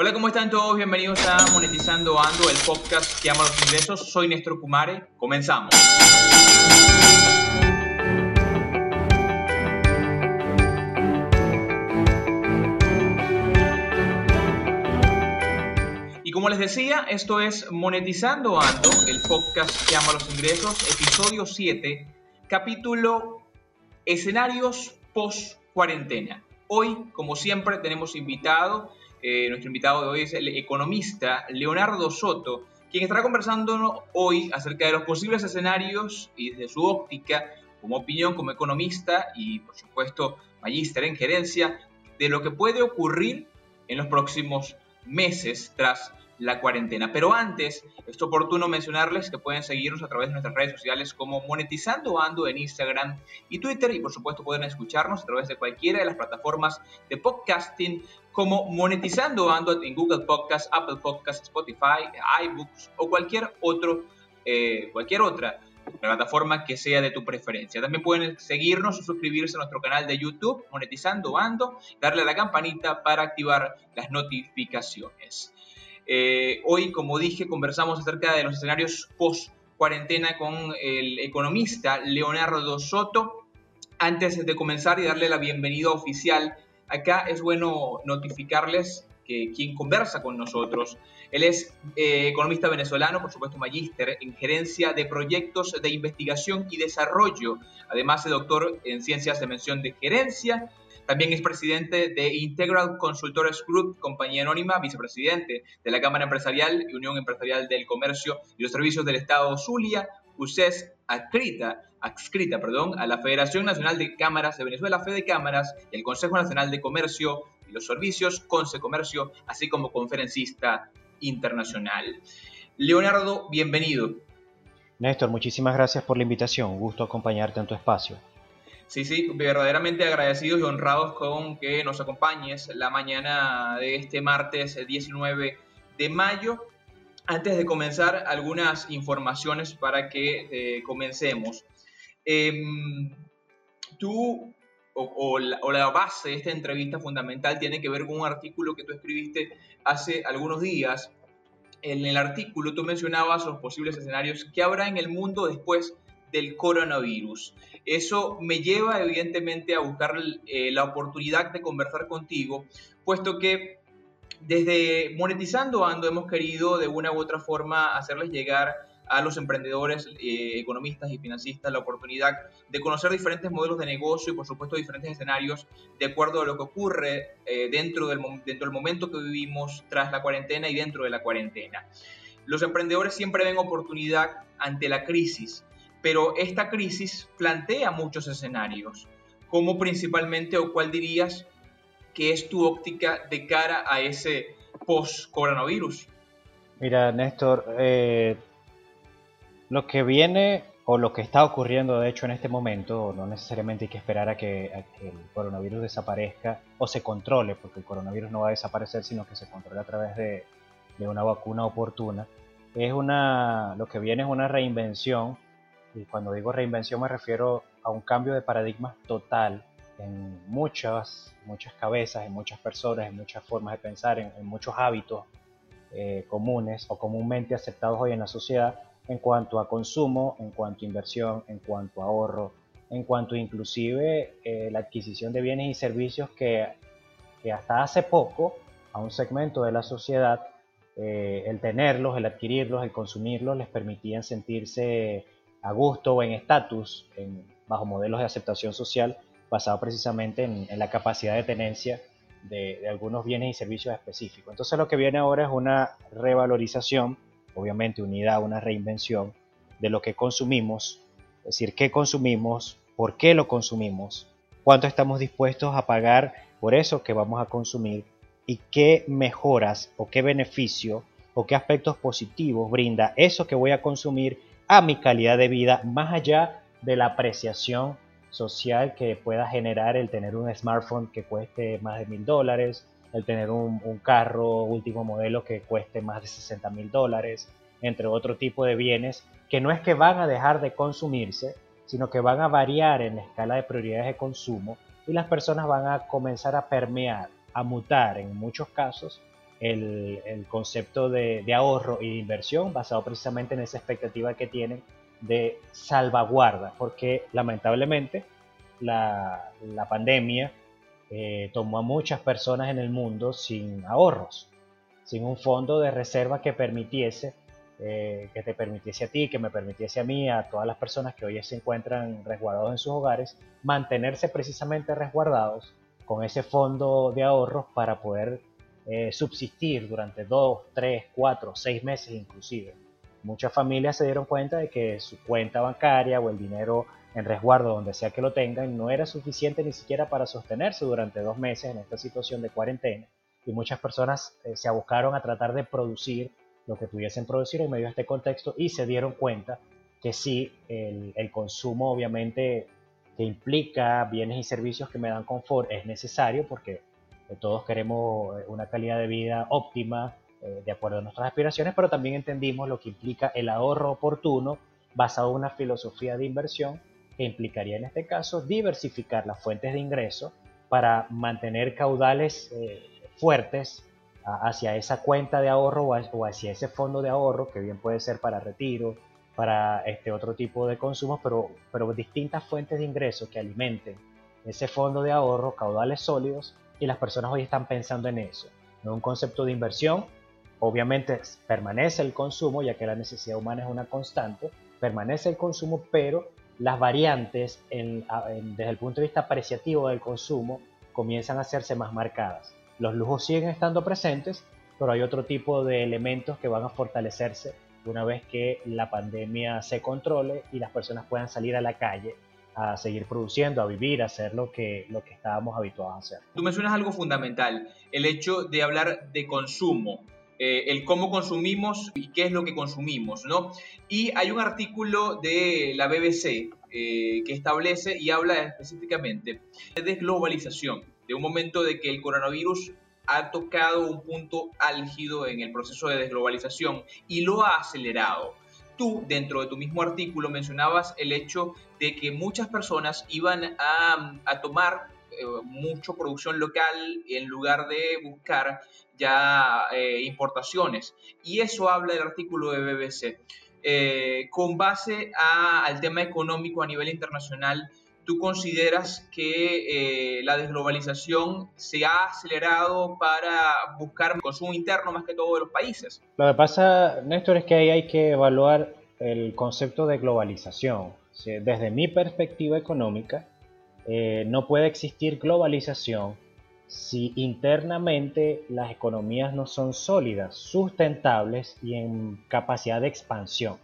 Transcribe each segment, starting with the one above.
Hola, ¿cómo están todos? Bienvenidos a Monetizando Ando, el podcast que ama los ingresos. Soy Néstor Kumare. Comenzamos. Y como les decía, esto es Monetizando Ando, el podcast que ama los ingresos, episodio 7, capítulo Escenarios post cuarentena. Hoy, como siempre, tenemos invitado, eh, nuestro invitado de hoy es el economista Leonardo Soto, quien estará conversando hoy acerca de los posibles escenarios y desde su óptica, como opinión, como economista y, por supuesto, magíster en gerencia, de lo que puede ocurrir en los próximos meses tras la cuarentena. Pero antes, es oportuno mencionarles que pueden seguirnos a través de nuestras redes sociales como Monetizando Ando en Instagram y Twitter y por supuesto pueden escucharnos a través de cualquiera de las plataformas de podcasting como Monetizando Ando en Google Podcast, Apple Podcast, Spotify, iBooks o cualquier otro, eh, cualquier otra plataforma que sea de tu preferencia. También pueden seguirnos o suscribirse a nuestro canal de YouTube, Monetizando Ando, darle a la campanita para activar las notificaciones. Eh, hoy, como dije, conversamos acerca de los escenarios post cuarentena con el economista Leonardo Soto. Antes de comenzar y darle la bienvenida oficial, acá es bueno notificarles que quien conversa con nosotros, él es eh, economista venezolano, por supuesto magíster en gerencia de proyectos de investigación y desarrollo, además de doctor en ciencias de mención de gerencia también es presidente de Integral Consultores Group, compañía anónima, vicepresidente de la Cámara Empresarial y Unión Empresarial del Comercio y los Servicios del Estado Zulia, UCES adscrita, adscrita perdón, a la Federación Nacional de Cámaras de Venezuela, Fede Cámaras, y el Consejo Nacional de Comercio y los Servicios, Conce Comercio, así como conferencista internacional. Leonardo, bienvenido. Néstor, muchísimas gracias por la invitación. Gusto acompañarte en tu espacio. Sí, sí, verdaderamente agradecidos y honrados con que nos acompañes la mañana de este martes 19 de mayo. Antes de comenzar, algunas informaciones para que eh, comencemos. Em, tú, o, la, base de esta entrevista fundamental tiene que ver con un artículo que tú escribiste hace algunos días. En el artículo tú mencionabas los posibles escenarios que habrá en el mundo después del coronavirus. Eso me lleva evidentemente a buscar eh, la oportunidad de conversar contigo, puesto que desde Monetizando Ando hemos querido de una u otra forma hacerles llegar a los emprendedores, eh, economistas y financistas la oportunidad de conocer diferentes modelos de negocio y por supuesto diferentes escenarios de acuerdo a lo que ocurre eh, dentro, del, dentro del momento que vivimos tras la cuarentena y dentro de la cuarentena. Los emprendedores siempre ven oportunidad ante la crisis pero esta crisis plantea muchos escenarios. ¿Cómo principalmente o cuál dirías que es tu óptica de cara a ese post-coronavirus? Mira, Néstor, eh, lo que viene o lo que está ocurriendo de hecho en este momento, no necesariamente hay que esperar a que, el coronavirus desaparezca o se controle, porque el coronavirus no va a desaparecer, sino que se controle a través de, de una vacuna oportuna. Es una, lo que viene es una reinvención y cuando digo reinvención me refiero a un cambio de paradigma total en muchas, muchas cabezas, en muchas personas, en muchas formas de pensar, en, muchos hábitos eh, comunes o comúnmente aceptados hoy en la sociedad en cuanto a consumo, en cuanto a inversión, en cuanto a ahorro, en cuanto inclusive eh, la adquisición de bienes y servicios que, que, hasta hace poco a un segmento de la sociedad eh, el tenerlos, el adquirirlos, el consumirlos les permitían sentirse a gusto o en estatus bajo modelos de aceptación social basado precisamente en, la capacidad de tenencia de, algunos bienes y servicios específicos. Entonces lo que viene ahora es una revalorización, obviamente unida a una reinvención de lo que consumimos, es decir, qué consumimos, por qué lo consumimos, cuánto estamos dispuestos a pagar por eso que vamos a consumir y qué mejoras o qué beneficio o qué aspectos positivos brinda eso que voy a consumir a mi calidad de vida, más allá de la apreciación social que pueda generar el tener un smartphone que cueste más de mil dólares, el tener un, carro último modelo que cueste más de 60 mil dólares, entre otro tipo de bienes que no es que van a dejar de consumirse, sino que van a variar en la escala de prioridades de consumo y las personas van a comenzar a permear, a mutar en muchos casos el, concepto de, ahorro y de inversión basado precisamente en esa expectativa que tienen de salvaguarda, porque lamentablemente la, pandemia eh, tomó a muchas personas en el mundo sin ahorros, sin un fondo de reserva que permitiese, eh, que te permitiese a ti, que me permitiese a mí, a todas las personas que hoy se encuentran resguardados en sus hogares, mantenerse precisamente resguardados con ese fondo de ahorros para poder eh, subsistir durante dos, tres, cuatro, seis meses inclusive. Muchas familias se dieron cuenta de que su cuenta bancaria o el dinero en resguardo, donde sea que lo tengan, no era suficiente ni siquiera para sostenerse durante dos meses en esta situación de cuarentena. Y muchas personas eh, se abocaron a tratar de producir lo que pudiesen producir en medio de este contexto y se dieron cuenta que sí, el consumo obviamente que implica bienes y servicios que me dan confort es necesario porque todos queremos eh, una calidad de vida óptima eh, de acuerdo a nuestras aspiraciones, pero también entendimos lo que implica el ahorro oportuno basado en una filosofía de inversión que implicaría en este caso diversificar las fuentes de ingreso para mantener caudales eh, fuertes hacia esa cuenta de ahorro o hacia ese fondo de ahorro, que bien puede ser para retiro, para este otro tipo de consumos, pero, pero distintas fuentes de ingreso que alimenten ese fondo de ahorro, caudales sólidos, y las personas hoy están pensando en eso. No un concepto de inversión, obviamente permanece el consumo, ya que la necesidad humana es una constante, permanece el consumo, pero las variantes desde el punto de vista apreciativo del consumo comienzan a hacerse más marcadas. Los lujos siguen estando presentes, pero hay otro tipo de elementos que van a fortalecerse una vez que la pandemia se controle y las personas puedan salir a la calle a seguir produciendo, a vivir, a hacer lo que, lo que estábamos habituados a hacer. Tú mencionas algo fundamental, el hecho de hablar de consumo. Eh, el cómo consumimos y qué es lo que consumimos, ¿no? Y hay un artículo de la BBC eh, que establece y habla específicamente de desglobalización, de un momento de que el coronavirus ha tocado un punto álgido en el proceso de desglobalización y lo ha acelerado tú, dentro de tu mismo artículo, mencionabas el hecho de que muchas personas iban a, tomar eh, mucho producción local en lugar de buscar ya eh, importaciones. Y eso habla el artículo de BBC. Eh, con base al tema económico a nivel internacional, ¿tú consideras que la desglobalización se ha acelerado para buscar consumo interno más que todo de los países? Lo que pasa, Néstor, es que ahí hay que evaluar el concepto de globalización. Desde mi perspectiva económica, eh, no puede existir globalización si internamente las economías no son sólidas, sustentables y en capacidad de expansión.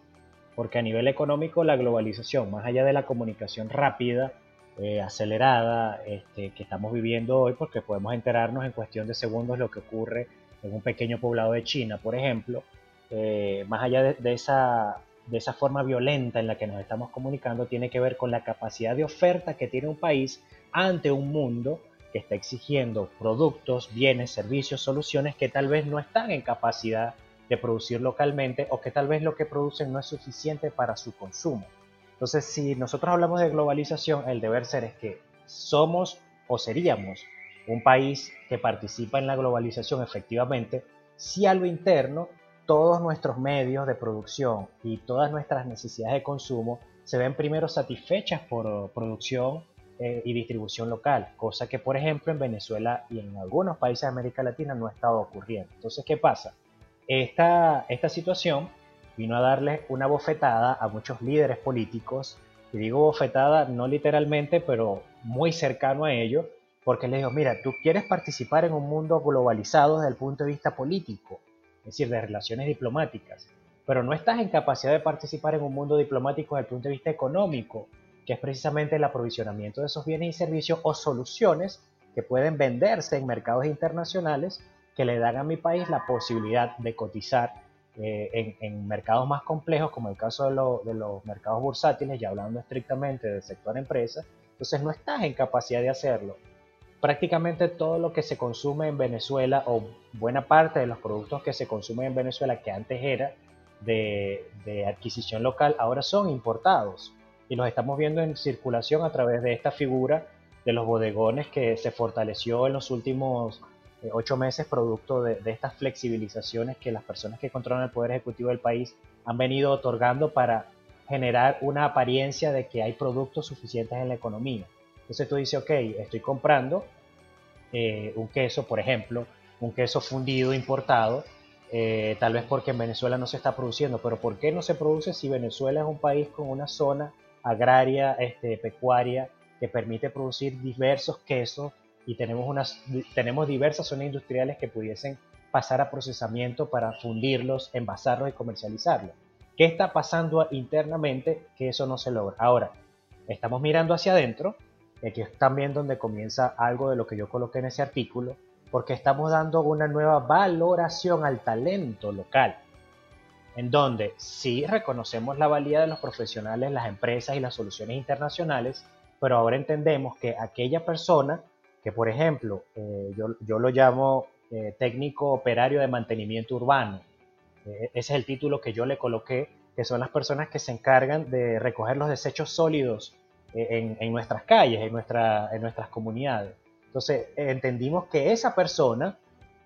Porque a nivel económico la globalización, más allá de la comunicación rápida, eh, acelerada este, que estamos viviendo hoy, porque podemos enterarnos en cuestión de segundos lo que ocurre en un pequeño poblado de China, por ejemplo, eh, más allá de, esa de esa forma violenta en la que nos estamos comunicando tiene que ver con la capacidad de oferta que tiene un país ante un mundo que está exigiendo productos, bienes, servicios, soluciones que tal vez no están en capacidad de producir localmente o que tal vez lo que producen no es suficiente para su consumo. Entonces, si nosotros hablamos de globalización, el deber ser es que somos o seríamos un país que participa en la globalización efectivamente si a lo interno todos nuestros medios de producción y todas nuestras necesidades de consumo se ven primero satisfechas por producción eh, y distribución local, cosa que por ejemplo en Venezuela y en algunos países de América Latina no ha estado ocurriendo. Entonces, ¿qué pasa? Esta, esta situación vino a darle una bofetada a muchos líderes políticos, y digo bofetada no literalmente, pero muy cercano a ello, porque les digo, mira, tú quieres participar en un mundo globalizado desde el punto de vista político, es decir, de relaciones diplomáticas, pero no estás en capacidad de participar en un mundo diplomático desde el punto de vista económico, que es precisamente el aprovisionamiento de esos bienes y servicios o soluciones que pueden venderse en mercados internacionales que le dan a mi país la posibilidad de cotizar eh, en, mercados más complejos, como el caso de, de, los mercados bursátiles, ya hablando estrictamente del sector empresa, entonces no estás en capacidad de hacerlo. Prácticamente todo lo que se consume en Venezuela o buena parte de los productos que se consumen en Venezuela que antes era de, adquisición local ahora son importados. Y los estamos viendo en circulación a través de esta figura de los bodegones que se fortaleció en los últimos eh, ocho meses producto de, estas flexibilizaciones que las personas que controlan el poder ejecutivo del país han venido otorgando para generar una apariencia de que hay productos suficientes en la economía. Entonces tú dices, ok, estoy comprando eh, un queso, por ejemplo, un queso fundido importado, eh, tal vez porque en Venezuela no se está produciendo, pero ¿por qué no se produce si Venezuela es un país con una zona agraria, este, pecuaria, que permite producir diversos quesos y tenemos, unas, tenemos diversas zonas industriales que pudiesen pasar a procesamiento para fundirlos, envasarlos y comercializarlos. ¿Qué está pasando internamente que eso no se logra? Ahora, estamos mirando hacia adentro, aquí es también donde comienza algo de lo que yo coloqué en ese artículo, porque estamos dando una nueva valoración al talento local, en donde sí reconocemos la valía de los profesionales, las empresas y las soluciones internacionales, pero ahora entendemos que aquella persona que por ejemplo, eh, yo, yo, lo llamo eh, técnico operario de mantenimiento urbano. Eh, ese es el título que yo le coloqué, que son las personas que se encargan de recoger los desechos sólidos en, en, nuestras calles, en, nuestra, en nuestras comunidades. Entonces, entendimos que esa persona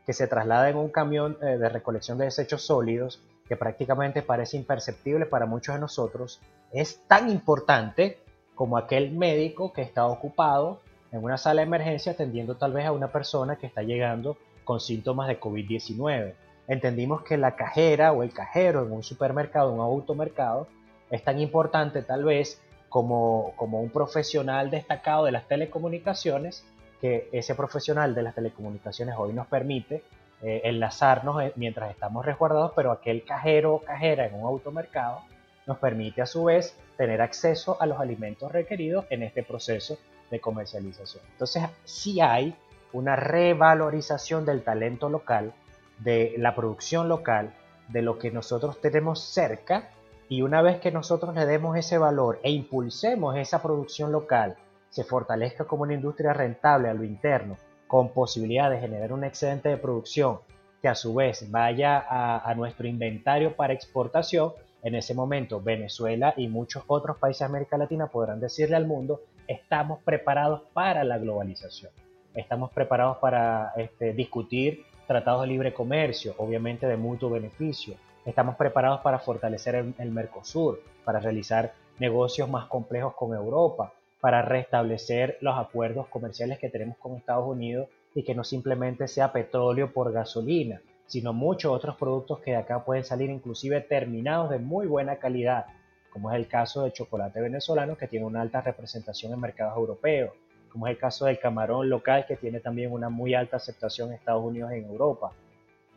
que se traslada en un camión de recolección de desechos sólidos, que prácticamente parece imperceptible para muchos de nosotros, es tan importante como aquel médico que está ocupado en una sala de emergencia atendiendo tal vez a una persona que está llegando con síntomas de COVID-19. Entendimos que la cajera o el cajero en un supermercado, un automercado, es tan importante tal vez como, como un profesional destacado de las telecomunicaciones, que ese profesional de las telecomunicaciones hoy nos permite eh, enlazarnos eh, mientras estamos resguardados, pero aquel cajero o cajera en un automercado nos permite a su vez tener acceso a los alimentos requeridos en este proceso de comercialización. Entonces, sí hay una revalorización del talento local, de la producción local, de lo que nosotros tenemos cerca y una vez que nosotros le demos ese valor e impulsemos esa producción local, se fortalezca como una industria rentable a lo interno, con posibilidad de generar un excedente de producción que a su vez vaya a, a nuestro inventario para exportación, en ese momento Venezuela y muchos otros países de América Latina podrán decirle al mundo estamos preparados para la globalización. Estamos preparados para este, discutir tratados de libre comercio, obviamente de mutuo beneficio. Estamos preparados para fortalecer el, Mercosur, para realizar negocios más complejos con Europa, para restablecer los acuerdos comerciales que tenemos con Estados Unidos y que no simplemente sea petróleo por gasolina, sino muchos otros productos que de acá pueden salir inclusive terminados de muy buena calidad como es el caso del chocolate venezolano que tiene una alta representación en mercados europeos, como es el caso del camarón local que tiene también una muy alta aceptación en Estados Unidos y en Europa.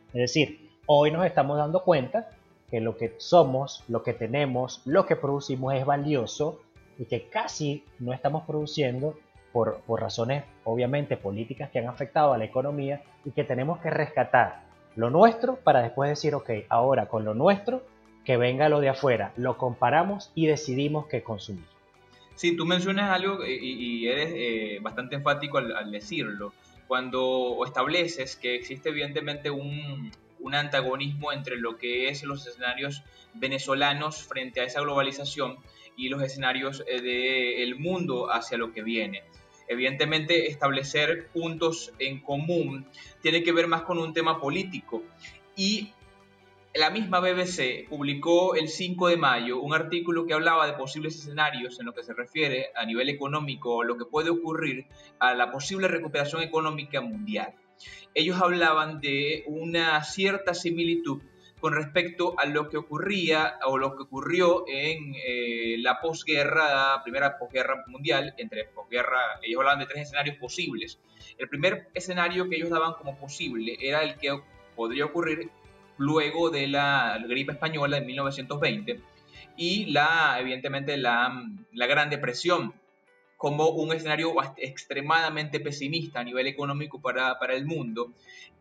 Es decir, hoy nos estamos dando cuenta que lo que somos, lo que tenemos, lo que producimos es valioso y que casi no estamos produciendo por, por razones obviamente políticas que han afectado a la economía y que tenemos que rescatar lo nuestro para después decir, ok, ahora con lo nuestro que venga lo de afuera, lo comparamos y decidimos qué consumir. Sí, tú mencionas algo y, eres eh, bastante enfático al, decirlo. Cuando estableces que existe evidentemente un, un antagonismo entre lo que es los escenarios venezolanos frente a esa globalización y los escenarios eh, del mundo hacia lo que viene. Evidentemente, establecer puntos en común tiene que ver más con un tema político y la misma BBC publicó el 5 de mayo un artículo que hablaba de posibles escenarios en lo que se refiere a nivel económico, lo que puede ocurrir a la posible recuperación económica mundial. Ellos hablaban de una cierta similitud con respecto a lo que ocurría o lo que ocurrió en eh, la posguerra, primera posguerra mundial, entre posguerra, ellos hablaban de tres escenarios posibles. El primer escenario que ellos daban como posible era el que podría ocurrir luego de la gripe española de 1920 y la, evidentemente la, la Gran Depresión como un escenario extremadamente pesimista a nivel económico para, para el mundo.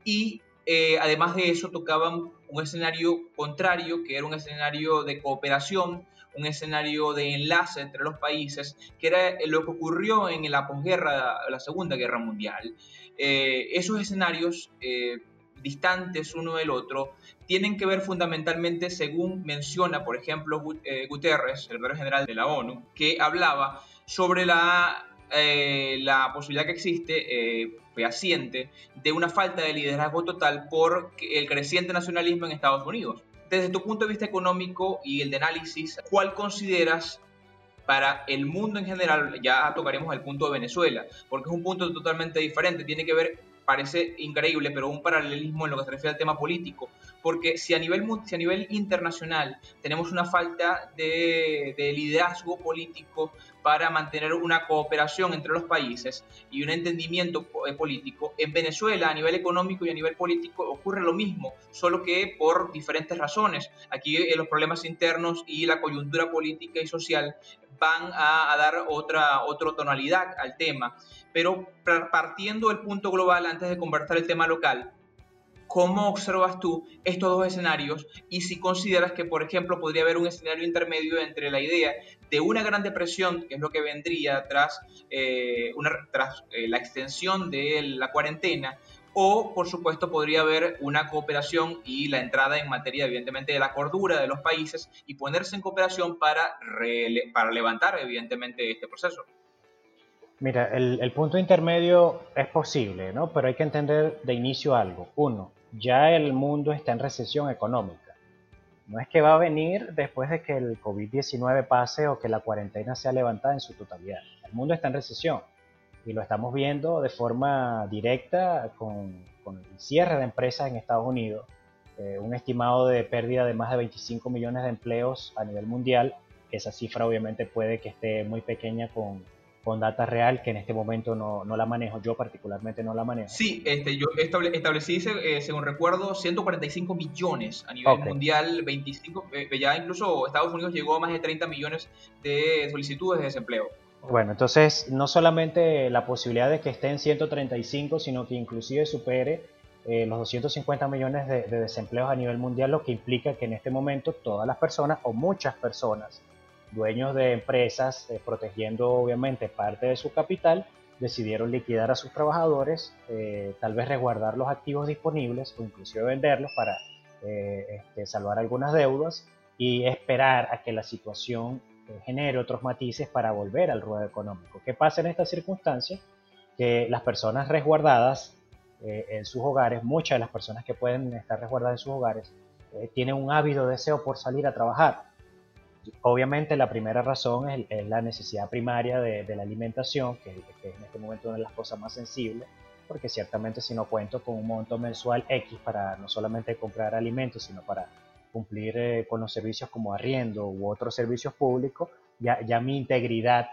Y eh, además de eso tocaban un escenario contrario, que era un escenario de cooperación, un escenario de enlace entre los países, que era lo que ocurrió en la posguerra, la Segunda Guerra Mundial. Eh, esos escenarios eh, distantes uno del otro, tienen que ver fundamentalmente, según menciona, por ejemplo, eh, Guterres, el secretario general de la ONU, que hablaba sobre la eh, la posibilidad que existe, eh, fehaciente, de una falta de liderazgo total por el creciente nacionalismo en Estados Unidos. Desde tu punto de vista económico y el de análisis, ¿cuál consideras para el mundo en general, ya tocaremos el punto de Venezuela, porque es un punto totalmente diferente, tiene que ver parece increíble, pero un paralelismo en lo que se refiere al tema político, porque si a nivel, si a nivel internacional tenemos una falta de, liderazgo político para mantener una cooperación entre los países y un entendimiento eh, político, en Venezuela a nivel económico y a nivel político ocurre lo mismo, solo que por diferentes razones. Aquí eh, los problemas internos y la coyuntura política y social van a, dar otra, otra tonalidad al tema. Pero partiendo del punto global, antes de conversar el tema local, ¿cómo observas tú estos dos escenarios y si consideras que, por ejemplo, podría haber un escenario intermedio entre la idea de una gran depresión, que es lo que vendría tras, eh, una, tras eh, la extensión de la cuarentena, o por supuesto podría haber una cooperación y la entrada en materia evidentemente de la cordura de los países y ponerse en cooperación para, levantar evidentemente este proceso. Mira, el, punto intermedio es posible, ¿no? Pero hay que entender de inicio algo. Uno, ya el mundo está en recesión económica. No es que va a venir después de que el COVID-19 pase o que la cuarentena sea levantada en su totalidad. El mundo está en recesión y lo estamos viendo de forma directa con, el cierre de empresas en Estados Unidos, eh, un estimado de pérdida de más de 25 millones de empleos a nivel mundial. Esa cifra obviamente puede que esté muy pequeña con, con data real que en este momento no, no, la manejo, yo particularmente no la manejo. Sí, este, yo establecí, eh, según recuerdo, 145 millones a nivel mundial, 25, eh, ya incluso Estados Unidos llegó a más de 30 millones de solicitudes de desempleo. Bueno, entonces no solamente la posibilidad de que esté en 135, sino que inclusive supere eh, los 250 millones de, desempleos a nivel mundial, lo que implica que en este momento todas las personas o muchas personas, dueños de empresas, eh, protegiendo obviamente parte de su capital, decidieron liquidar a sus trabajadores, eh, tal vez resguardar los activos disponibles o inclusive venderlos para este, salvar algunas deudas y esperar a que la situación genere otros matices para volver al ruedo económico. ¿Qué pasa en estas circunstancias? Que las personas resguardadas eh, en sus hogares, muchas de las personas que pueden estar resguardadas en sus hogares, eh, tienen un ávido deseo por salir a trabajar. Obviamente la primera razón es, la necesidad primaria de, la alimentación, que, que, es en este momento una de las cosas más sensibles, porque ciertamente si no cuento con un monto mensual X para no solamente comprar alimentos, sino para cumplir eh, con los servicios como arriendo u otros servicios públicos, ya, ya mi integridad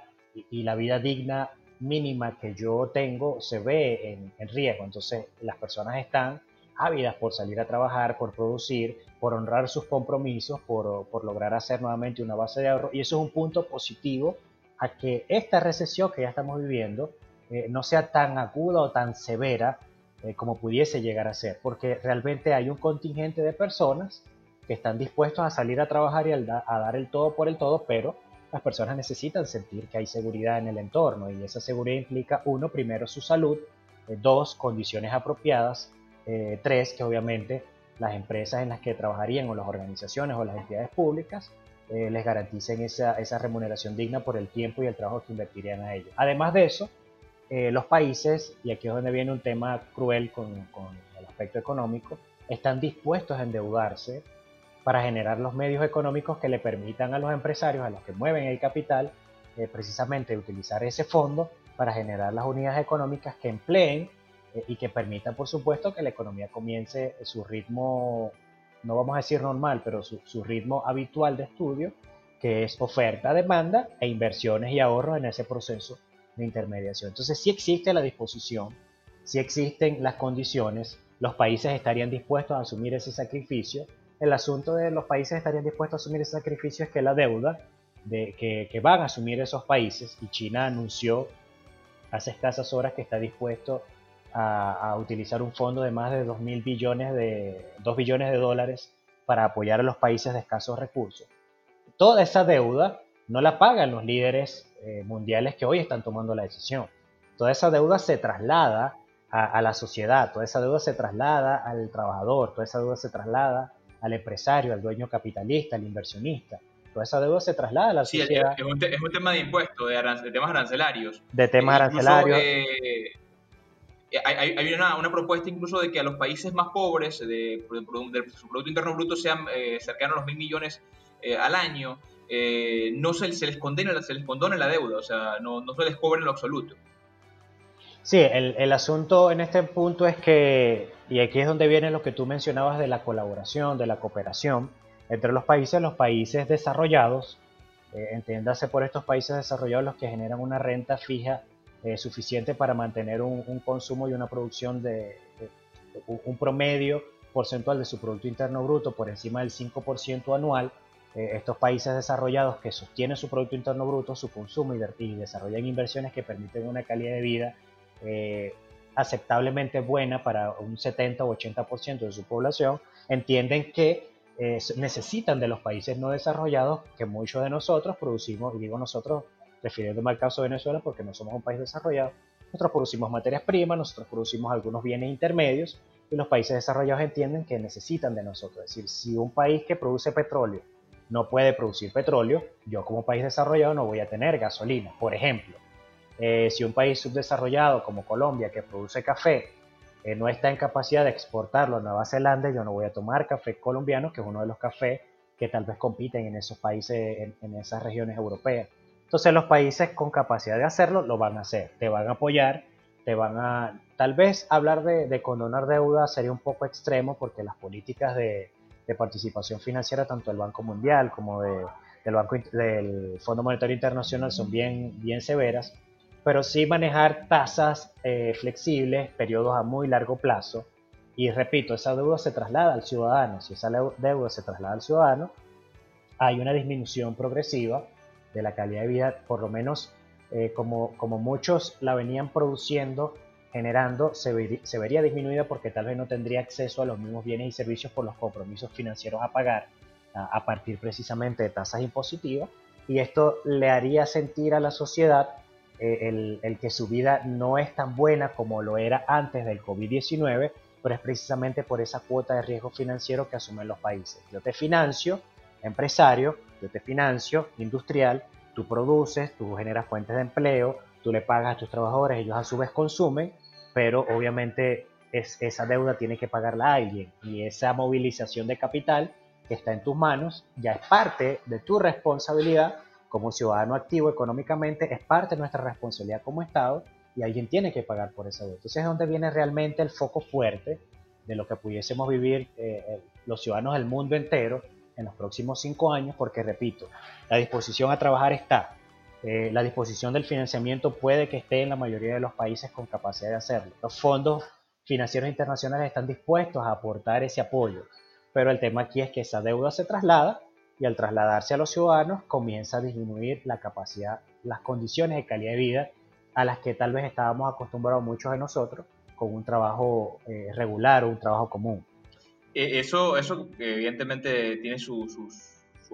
y, la vida digna mínima que yo tengo se ve en, en, riesgo. Entonces las personas están ávidas por salir a trabajar, por producir, por honrar sus compromisos, por, por lograr hacer nuevamente una base de ahorro. Y eso es un punto positivo a que esta recesión que ya estamos viviendo eh, no sea tan aguda o tan severa eh, como pudiese llegar a ser, porque realmente hay un contingente de personas que están dispuestos a salir a trabajar y a, dar el todo por el todo, pero las personas necesitan sentir que hay seguridad en el entorno y esa seguridad implica, uno, primero su salud, eh, dos, condiciones apropiadas, eh, tres, que obviamente las empresas en las que trabajarían o las organizaciones o las entidades públicas eh, les garanticen esa, remuneración digna por el tiempo y el trabajo que invertirían a ellos. Además de eso, los países, y aquí es donde viene un tema cruel con el aspecto económico, están dispuestos a endeudarse para generar los medios económicos que le permitan a los empresarios, a los que mueven el capital, eh, precisamente utilizar ese fondo para generar las unidades económicas que empleen eh, y que permitan, por supuesto, que la economía comience su ritmo, no vamos a decir normal, pero su, su ritmo habitual de estudio, que es oferta, demanda e inversiones y ahorros en ese proceso de intermediación. Entonces, si existe la disposición, si existen las condiciones, los países estarían dispuestos a asumir ese sacrificio el asunto de los países estarían dispuestos a asumir ese sacrificio es que la deuda de, que, van a asumir esos países, y China anunció hace escasas horas que está dispuesto a, utilizar un fondo de más de 2 billones de, 2 billones de dólares para apoyar a los países de escasos recursos. Toda esa deuda no la pagan los líderes eh, mundiales que hoy están tomando la decisión. Toda esa deuda se traslada a, la sociedad, toda esa deuda se traslada al trabajador, toda esa deuda se traslada al empresario, al dueño capitalista, al inversionista. Toda esa deuda se traslada a la sí, sociedad. Es un, es un tema de impuestos, de, temas arancelarios. De temas arancelarios. Eh, hay, hay una, una, propuesta incluso de que a los países más pobres, de, de, su Producto Interno Bruto, sean eh, cercanos a los mil millones eh, al año, eh, no se, se, les condena, se les condone la deuda, o sea, no, no se les cobre en lo absoluto. Sí, el, el, asunto en este punto es que, y aquí es donde viene lo que tú mencionabas de la colaboración, de la cooperación entre los países, los países desarrollados, eh, entiéndase por estos países desarrollados los que generan una renta fija eh, suficiente para mantener un, consumo y una producción de, un promedio porcentual de su Producto Interno Bruto por encima del 5% anual, eh, estos países desarrollados que sostienen su Producto Interno Bruto, su consumo y, y desarrollan inversiones que permiten una calidad de vida aceptablemente buena para un 70 o 80% de su población, entienden que necesitan de los países no desarrollados que muchos de nosotros producimos, y digo nosotros refiriéndome al caso de Venezuela porque no somos un país desarrollado, nosotros producimos materias primas, nosotros producimos algunos bienes intermedios y los países desarrollados entienden que necesitan de nosotros. Es decir, si un país que produce petróleo no puede producir petróleo, yo como país desarrollado no voy a tener gasolina. Por ejemplo, eh, si un país subdesarrollado como Colombia que produce café eh, no está en capacidad de exportarlo a Nueva Zelanda, yo no voy a tomar café colombiano, que es uno de los cafés que tal vez compiten en esos países, en esas regiones europeas. Entonces los países con capacidad de hacerlo lo van a hacer, te van a apoyar, te van a... Tal vez hablar de, condonar deuda sería un poco extremo porque las políticas de, participación financiera, tanto del Banco Mundial como del, Banco, del Fondo Monetario Internacional, son bien, bien severas, pero sí manejar tasas eh, flexibles, periodos a muy largo plazo. Y repito, esa deuda se traslada al ciudadano. Si esa deuda se traslada al ciudadano, hay una disminución progresiva de la calidad de vida, por lo menos eh, como, como muchos la venían produciendo, generando, se, vería disminuida porque tal vez no tendría acceso a los mismos bienes y servicios por los compromisos financieros a pagar a, partir precisamente de tasas impositivas y esto le haría sentir a la sociedad el, el, que su vida no es tan buena como lo era antes del COVID-19, pero es precisamente por esa cuota de riesgo financiero que asumen los países. Yo te financio, empresario, yo te financio, industrial, tú produces, tú generas fuentes de empleo, tú le pagas a tus trabajadores, ellos a su vez consumen, pero obviamente es, esa deuda tiene que pagarla a alguien y esa movilización de capital que está en tus manos ya es parte de tu responsabilidad como ciudadano activo económicamente, es parte de nuestra responsabilidad como Estado y alguien tiene que pagar por esa deuda. Entonces es donde viene realmente el foco fuerte de lo que pudiésemos vivir eh, eh, los ciudadanos del mundo entero en los próximos cinco años, porque repito, la disposición a trabajar está. Eh, la disposición del financiamiento puede que esté en la mayoría de los países con capacidad de hacerlo. Los fondos financieros internacionales están dispuestos a aportar ese apoyo, pero el tema aquí es que esa deuda se traslada y al trasladarse a los ciudadanos comienza a disminuir la capacidad, las condiciones de calidad de vida a las que tal vez estábamos acostumbrados muchos de nosotros con un trabajo eh, regular o un trabajo común. E, eso, eso evidentemente tiene sus,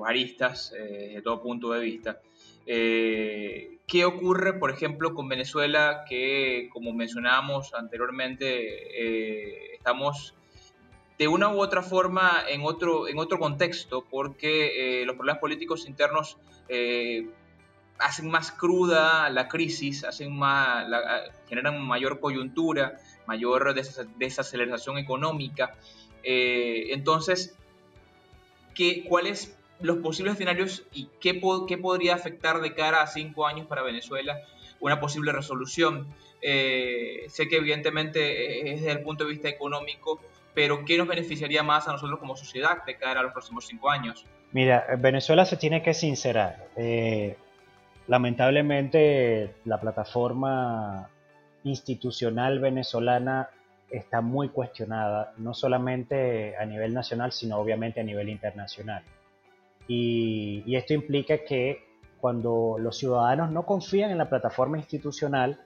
aristas eh, de todo punto de vista. Eh, ¿Qué ocurre, por ejemplo, con Venezuela, que como mencionábamos anteriormente, eh, estamos de una u otra forma en otro, en otro contexto, porque los problemas políticos internos hacen más cruda la crisis, hacen más, generan mayor coyuntura, mayor desaceleración económica. Eh, entonces, ¿qué, ¿cuáles los posibles escenarios y qué, qué, podría afectar de cara a cinco años para Venezuela una posible resolución? Eh, sé que evidentemente es desde el punto de vista económico, pero ¿qué nos beneficiaría más a nosotros como sociedad de cara a los próximos cinco años? Mira, Venezuela se tiene que sincerar. Eh, lamentablemente la plataforma institucional venezolana está muy cuestionada, no solamente a nivel nacional, sino obviamente a nivel internacional. Y, esto implica que cuando los ciudadanos no confían en la plataforma institucional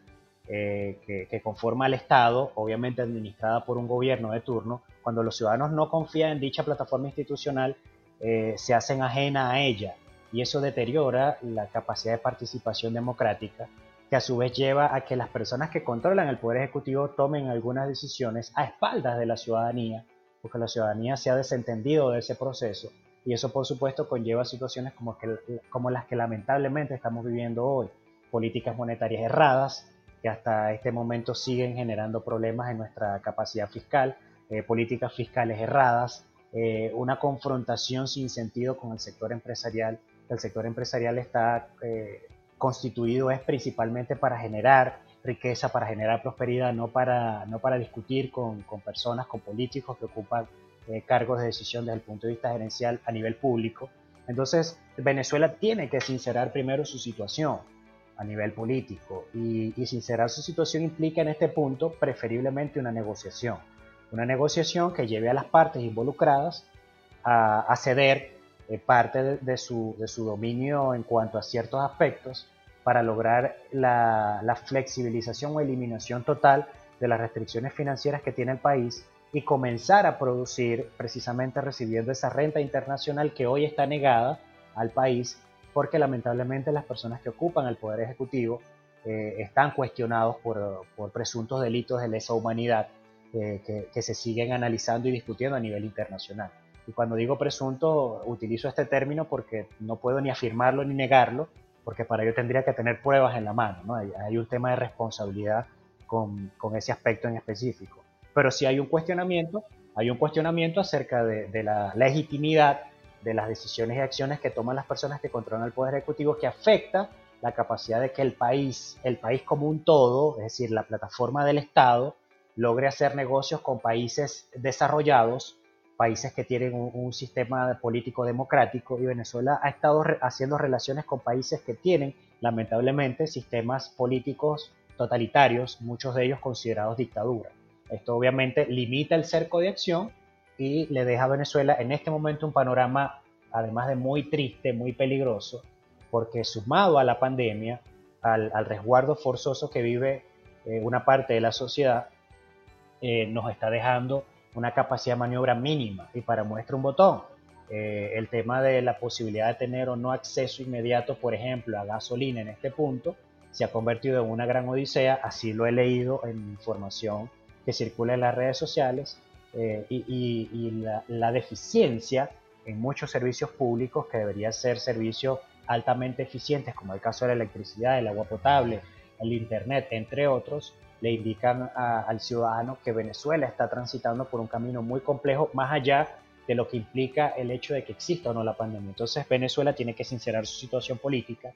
eh, que, conforma el Estado, obviamente administrada por un gobierno de turno, cuando los ciudadanos no confían en dicha plataforma institucional, eh, se hacen ajena a ella. Y eso deteriora la capacidad de participación democrática que a su vez lleva a que las personas que controlan el Poder Ejecutivo tomen algunas decisiones a espaldas de la ciudadanía, porque la ciudadanía se ha desentendido de ese proceso. Y eso por supuesto conlleva situaciones como, que, como las que lamentablemente estamos viviendo hoy, políticas monetarias erradas que hasta este momento siguen generando problemas en nuestra capacidad fiscal, eh, políticas fiscales erradas, eh, una confrontación sin sentido con el sector empresarial. El sector empresarial está eh, constituido es principalmente para generar riqueza, para generar prosperidad, no para, no para discutir con, con personas, con políticos que ocupan cargos de decisión desde el punto de vista gerencial a nivel público. Entonces, Venezuela tiene que sincerar primero su situación a nivel político. Y, y sincerar su situación implica en este punto preferiblemente una negociación. Una negociación que lleve a las partes involucradas a, ceder eh, parte de, su, dominio en cuanto a ciertos aspectos para lograr la, flexibilización o eliminación total de las restricciones financieras que tiene el país y comenzar a producir precisamente recibiendo esa renta internacional que hoy está negada al país porque lamentablemente las personas que ocupan el poder ejecutivo eh, están cuestionados por, por, presuntos delitos de lesa humanidad que, se siguen analizando y discutiendo a nivel internacional. Y cuando digo presunto, utilizo este término porque no puedo ni afirmarlo ni negarlo, porque para ello tendría que tener pruebas en la mano. ¿no? Hay, un tema de responsabilidad con, con, ese aspecto en específico. Pero si hay un cuestionamiento, hay un cuestionamiento acerca de, de, la legitimidad de las decisiones y acciones que toman las personas que controlan el Poder Ejecutivo que afecta la capacidad de que el país, el país como un todo, es decir, la plataforma del Estado, logre hacer negocios con países desarrollados, países que tienen un, sistema político democrático y Venezuela ha estado haciendo relaciones con países que tienen lamentablemente sistemas políticos totalitarios, muchos de ellos considerados dictaduras. Esto obviamente limita el cerco de acción y le deja a Venezuela en este momento un panorama además de muy triste, muy peligroso, porque sumado a la pandemia, al, resguardo forzoso que vive eh, una parte de la sociedad, eh, nos está dejando una capacidad de maniobra mínima. Y para muestra un botón, eh, el tema de la posibilidad de tener o no acceso inmediato, por ejemplo, a gasolina en este punto, se ha convertido en una gran odisea, así lo he leído en información que circula en las redes sociales, eh, y, la, la, deficiencia en muchos servicios públicos que deberían ser servicios altamente eficientes, como el caso de la electricidad, el agua potable, el Internet, entre otros, le indican al ciudadano que Venezuela está transitando por un camino muy complejo, más allá de lo que implica el hecho de que exista o no la pandemia. Entonces Venezuela tiene que sincerar su situación política,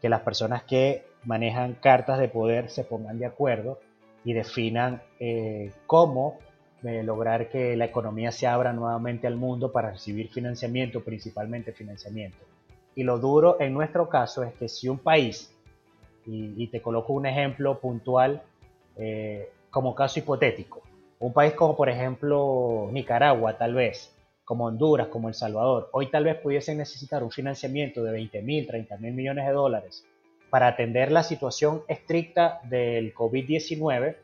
que las personas que manejan cartas de poder se pongan de acuerdo y definan eh, cómo lograr que la economía se abra nuevamente al mundo para recibir financiamiento, principalmente financiamiento. Y lo duro en nuestro caso es que si un país, y te coloco un ejemplo puntual eh, como caso hipotético. Un país como por ejemplo Nicaragua, tal vez, como Honduras, como El Salvador, hoy tal vez pudiesen necesitar un financiamiento de 20 mil, 30 mil millones de dólares para atender la situación estricta del COVID-19.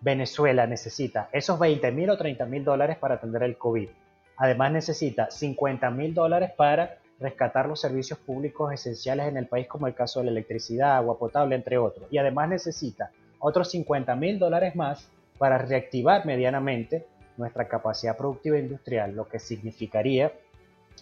Venezuela necesita esos 20 mil o 30 mil dólares para atender el COVID. Además necesita 50 mil dólares para rescatar los servicios públicos esenciales en el país, como el caso de la electricidad, agua potable, entre otros. Y además necesita otros 50 mil dólares más para reactivar medianamente nuestra capacidad productiva industrial, lo que significaría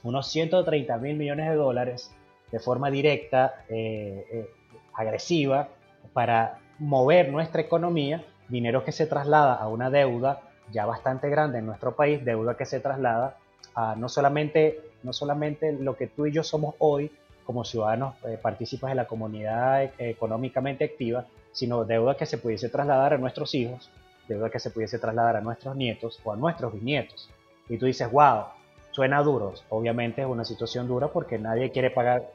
unos 130 mil millones de dólares de forma directa, eh, eh, agresiva, para mover nuestra economía, dinero que se traslada a una deuda ya bastante grande en nuestro país, deuda que se traslada a no solamente, no solamente lo que tú y yo somos hoy como ciudadanos eh, partícipes de la comunidad económicamente activa, sino deuda que se pudiese trasladar a nuestros hijos, deuda que se pudiese trasladar a nuestros nietos o a nuestros bisnietos. Y tú dices, wow, suena duro. Obviamente es una situación dura porque nadie quiere pagar,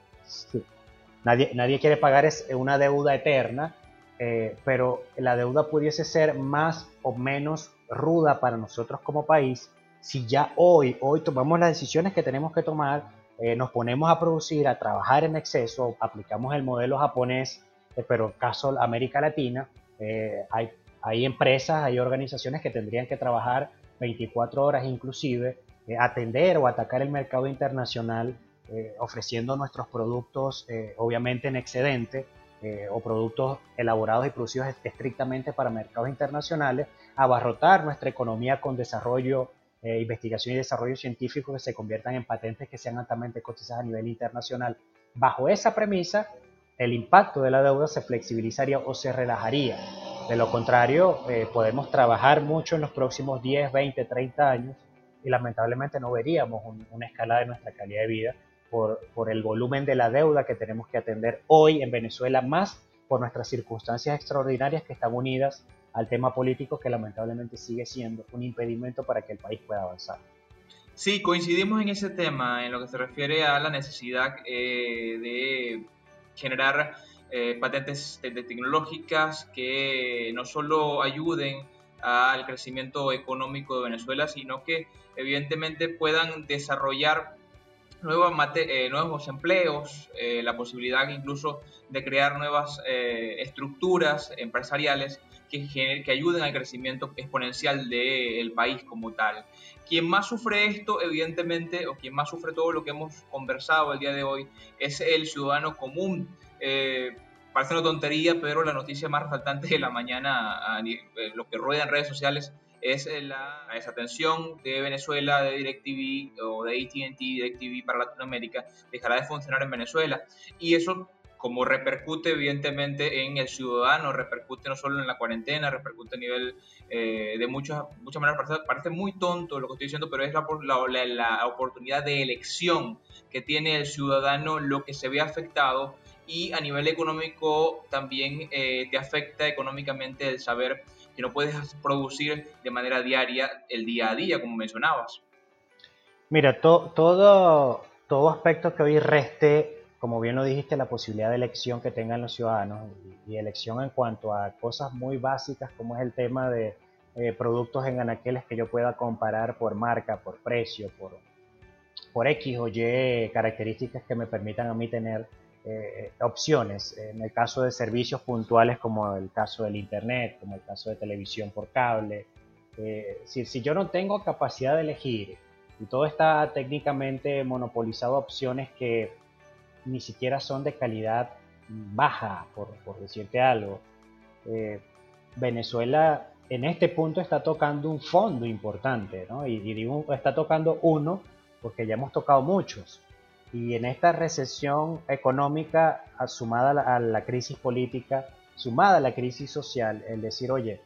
nadie, nadie quiere pagar es una deuda eterna, eh, pero la deuda pudiese ser más o menos ruda para nosotros como país si ya hoy, hoy tomamos las decisiones que tenemos que tomar, eh, nos ponemos a producir, a trabajar en exceso, aplicamos el modelo japonés eh, pero caso América Latina, eh, hay, hay empresas, hay organizaciones que tendrían que trabajar 24 horas inclusive, eh, atender o atacar el mercado internacional ofreciendo nuestros productos obviamente en excedente o productos elaborados y producidos estrictamente para mercados internacionales, abarrotar nuestra economía con desarrollo eh, investigación y desarrollo científico que se conviertan en patentes que sean altamente cotizadas a nivel internacional. Bajo esa premisa, el impacto de la deuda se flexibilizaría o se relajaría. De lo contrario, eh, podemos trabajar mucho en los próximos 10, 20, 30 años y lamentablemente no veríamos una escalada de nuestra calidad de vida por, por el volumen de la deuda que tenemos que atender hoy en Venezuela, más por nuestras circunstancias extraordinarias que están unidas al tema político que lamentablemente sigue siendo un impedimento para que el país pueda avanzar. Sí, coincidimos en ese tema, en lo que se refiere a la necesidad eh, de generar eh, patentes tecnológicas que no solo ayuden al crecimiento económico de Venezuela, sino que evidentemente puedan desarrollar nuevos, eh, nuevos empleos, la posibilidad incluso de crear nuevas estructuras empresariales que, ayuden al crecimiento exponencial del país como tal. Quien más sufre esto, evidentemente, o quien más sufre todo lo que hemos conversado el día de hoy, es el ciudadano común. Eh, parece una tontería, pero la noticia más resaltante de la mañana, eh, lo que rueda en redes sociales, es la desatención de Venezuela, de DirecTV o de ATT, DirecTV para Latinoamérica, dejará de funcionar en Venezuela. Y eso como repercute evidentemente en el ciudadano, repercute no solo en la cuarentena, repercute a nivel eh, de muchas, muchas maneras, parece, muy tonto lo que estoy diciendo, pero es la, la, la, oportunidad de elección que tiene el ciudadano lo que se ve afectado y a nivel económico también eh, te afecta económicamente el saber que no puedes producir de manera diaria el día a día, como mencionabas. Mira, todo, todo aspecto que hoy reste como bien lo dijiste, la posibilidad de elección que tengan los ciudadanos y, elección en cuanto a cosas muy básicas como es el tema de eh, productos en anaqueles que yo pueda comparar por marca, por precio, por, por X o Y características que me permitan a mí tener eh, opciones. En el caso de servicios puntuales como el caso del Internet, como el caso de televisión por cable. Eh, si, si yo no tengo capacidad de elegir y todo está técnicamente monopolizado a opciones que ni siquiera son de calidad baja, por, decirte algo. Eh, Venezuela en este punto está tocando un fondo importante, ¿no? Y, digo, está tocando uno porque ya hemos tocado muchos. Y en esta recesión económica, sumada a la, crisis política, sumada a la crisis social, el decir, oye,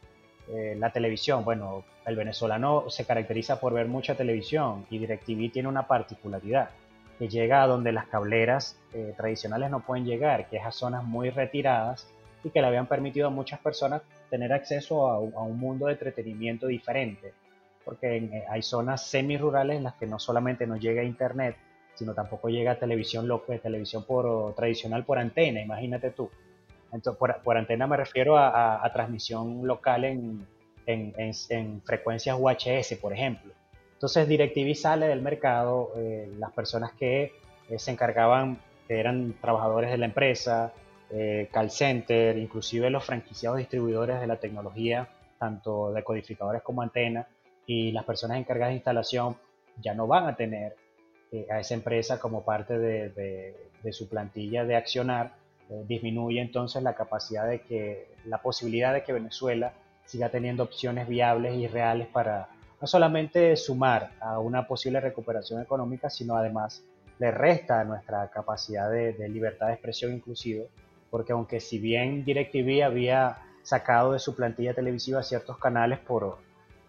eh, la televisión, bueno, el venezolano se caracteriza por ver mucha televisión y DirecTV tiene una particularidad que llega a donde las cableras eh, tradicionales no pueden llegar, que es a zonas muy retiradas y que le habían permitido a muchas personas tener acceso a, un mundo de entretenimiento diferente, porque eh, hay zonas semi-rurales en las que no solamente no llega internet, sino tampoco llega televisión local, televisión por, tradicional por antena, imagínate tú. Entonces, por, antena me refiero a, transmisión local en, en, en, frecuencias UHS, por ejemplo. Entonces DirecTV sale del mercado, eh, las personas que eh, se encargaban, que eran trabajadores de la empresa, eh, call inclusive los franquiciados distribuidores de la tecnología, tanto decodificadores como antenas, y las personas encargadas de instalación ya no van a tener a esa empresa como parte de, su plantilla de accionar, disminuye entonces la capacidad de que, la posibilidad de que Venezuela siga teniendo opciones viables y reales para, no solamente sumar a una posible recuperación económica, sino además le resta nuestra capacidad de, libertad de expresión inclusive, porque aunque si bien DirecTV había sacado de su plantilla televisiva ciertos canales por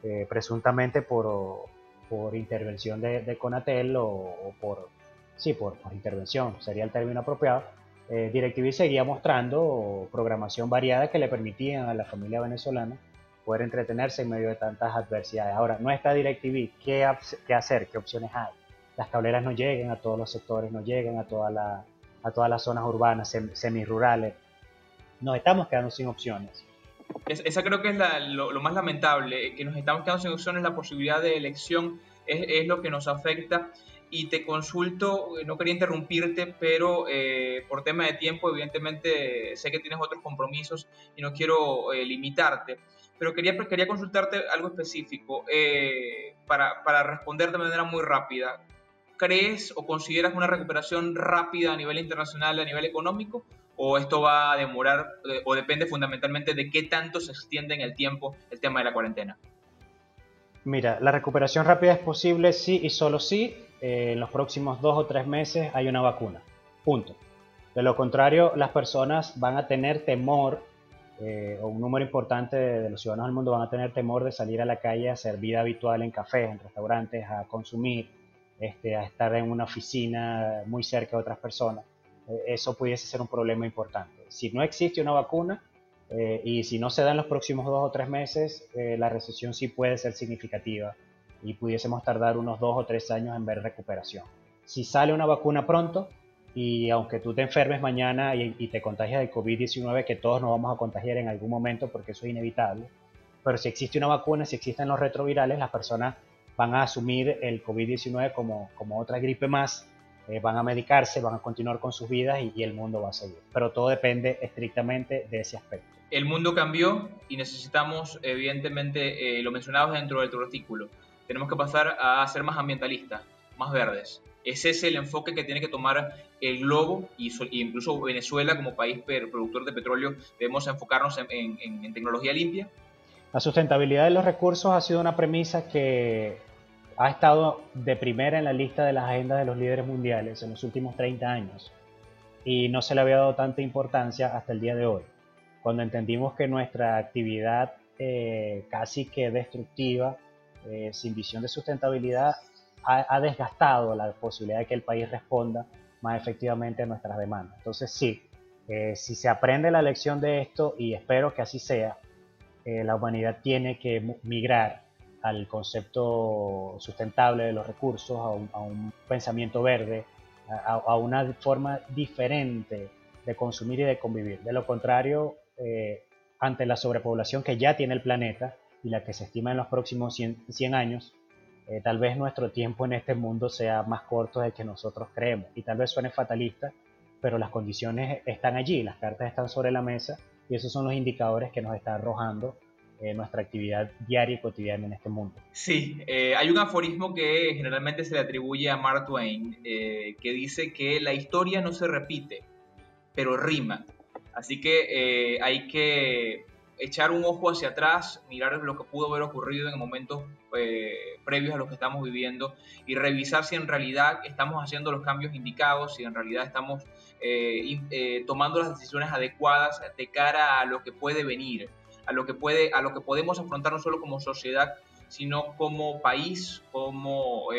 eh, presuntamente por, por intervención de, Conatel o, por sí por, intervención sería el término apropiado eh, DirecTV seguía mostrando programación variada que le permitían a la familia venezolana poder entretenerse en medio de tantas adversidades. Ahora, no está DirecTV, ¿qué, qué hacer? ¿Qué opciones hay? Las cableras no llegan a todos los sectores, no llegan a, toda la, a todas las zonas urbanas, semirurales. Nos estamos quedando sin opciones. Esa creo que es lo, más lamentable, que nos estamos quedando sin opciones, la posibilidad de elección es, es lo que nos afecta y te consulto, no quería interrumpirte, pero eh, por tema de tiempo, evidentemente sé que tienes otros compromisos y no quiero eh, limitarte pero quería, quería consultarte algo específico eh, para, para responder de manera muy rápida. ¿Crees o consideras una recuperación rápida a nivel internacional, a nivel económico? ¿O esto va a demorar o depende fundamentalmente de qué tanto se extiende en el tiempo el tema de la cuarentena? Mira, la recuperación rápida es posible sí y solo si eh, en los próximos dos o tres meses hay una vacuna. Punto. De lo contrario, las personas van a tener temor, eh, o un número importante de, los ciudadanos del mundo van a tener temor de salir a la calle a hacer vida habitual en cafés, en restaurantes, a consumir, este, a estar en una oficina muy cerca de otras personas. Eh, eso pudiese ser un problema importante. Si no existe una vacuna eh, y si no se da en los próximos dos o tres meses, la recesión sí puede ser significativa y pudiésemos tardar unos dos o tres años en ver recuperación. Si sale una vacuna pronto, y aunque tú te enfermes mañana y, te contagias de COVID-19, que todos nos vamos a contagiar en algún momento porque eso es inevitable, pero si existe una vacuna, si existen los retrovirales, las personas van a asumir el COVID-19 como, como otra gripe más, eh, van a medicarse, van a continuar con sus vidas y, el mundo va a seguir. Pero todo depende estrictamente de ese aspecto. El mundo cambió y necesitamos, evidentemente, eh, lo mencionabas dentro del tu artículo, tenemos que pasar a ser más ambientalistas, más verdes. Ese es el enfoque que tiene que tomar el globo y, incluso Venezuela como país productor de petróleo debemos enfocarnos en, tecnología limpia. La sustentabilidad de los recursos ha sido una premisa que ha estado de primera en la lista de las agendas de los líderes mundiales en los últimos 30 años y no se le había dado tanta importancia hasta el día de hoy, cuando entendimos que nuestra actividad eh, casi que destructiva, eh, sin visión de sustentabilidad, ha, desgastado la posibilidad de que el país responda más efectivamente a nuestras demandas. Entonces sí, eh, si se aprende la lección de esto, y espero que así sea, la humanidad tiene que migrar al concepto sustentable de los recursos, a un, pensamiento verde, a, una forma diferente de consumir y de convivir. De lo contrario, eh, ante la sobrepoblación que ya tiene el planeta y la que se estima en los próximos 100, 100 años, eh, tal vez nuestro tiempo en este mundo sea más corto de que nosotros creemos. Y tal vez suene fatalista, pero las condiciones están allí, las cartas están sobre la mesa y esos son los indicadores que nos está arrojando eh, nuestra actividad diaria y cotidiana en este mundo. Sí, eh, hay un aforismo que generalmente se le atribuye a Mark Twain que dice que la historia no se repite, pero rima. Así que hay que echar un ojo hacia atrás, mirar lo que pudo haber ocurrido en momentos eh, previos a los que estamos viviendo y revisar si en realidad estamos haciendo los cambios indicados, si en realidad estamos eh, eh, tomando las decisiones adecuadas de cara a lo que puede venir, a lo que, puede, a lo que podemos afrontar no solo como sociedad, sino como país, como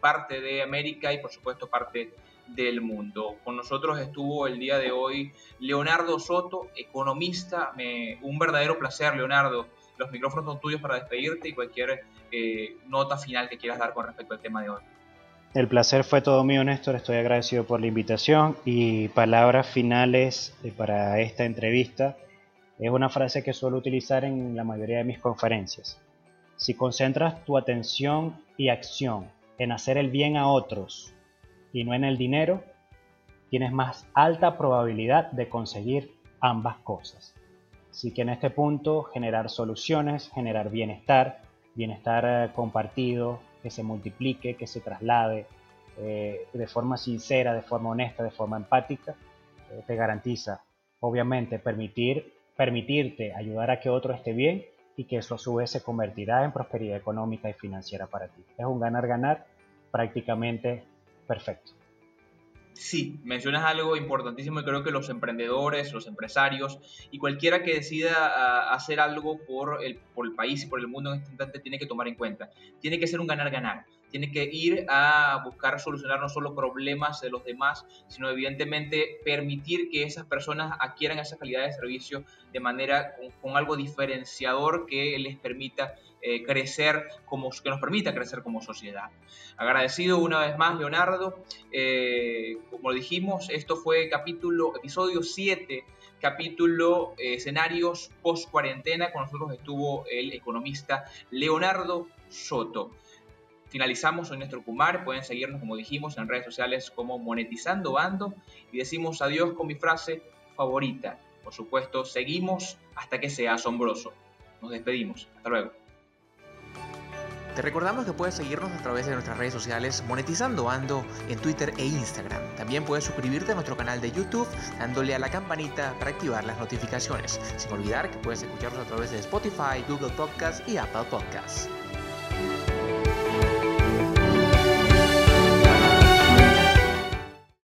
parte de América y por supuesto parte del mundo. Con nosotros estuvo el día de hoy Leonardo Soto, economista. Un verdadero placer, Leonardo. Los micrófonos son tuyos para despedirte y cualquier eh, nota final que quieras dar con respecto al tema de hoy. El placer fue todo mío, Néstor. Estoy agradecido por la invitación y palabras finales para esta entrevista. Es una frase que suelo utilizar en la mayoría de mis conferencias. Si concentras tu atención y acción en hacer el bien a otros y no en el dinero, tienes más alta probabilidad de conseguir ambas cosas. Así que en este punto generar soluciones, generar bienestar, bienestar eh, compartido, que se multiplique, que se traslade eh, de forma sincera, de forma honesta, de forma empática, eh, te garantiza, obviamente, permitir, permitirte ayudar a que otro esté bien y que eso a su vez se convertirá en prosperidad económica y financiera para ti. Es un ganar-ganar prácticamente perfecto. Sí, mencionas algo importantísimo y creo que los emprendedores, los empresarios y cualquiera que decida hacer algo por el, por el país y por el mundo en este instante tiene que tomar en cuenta. Tiene que ser un ganar-ganar tiene que ir a buscar solucionar no solo problemas de los demás, sino evidentemente permitir que esas personas adquieran esa calidad de servicio de manera con, algo diferenciador que les permita eh, crecer como que nos permita crecer como sociedad. Agradecido una vez más, Leonardo. Eh, como dijimos, esto fue capítulo, episodio 7 capítulo eh, escenarios post cuarentena. Con nosotros estuvo el economista Leonardo Soto. Finalizamos en nuestro Kumar, pueden seguirnos como dijimos en redes sociales como Monetizando Bando y decimos adiós con mi frase favorita. Por supuesto, seguimos hasta que sea asombroso. Nos despedimos. Hasta luego. Te recordamos que puedes seguirnos a través de nuestras redes sociales Monetizando Ando en Twitter e Instagram. También puedes suscribirte a nuestro canal de YouTube dándole a la campanita para activar las notificaciones. Sin olvidar que puedes escucharnos a través de Spotify, Google Podcast y Apple Podcasts.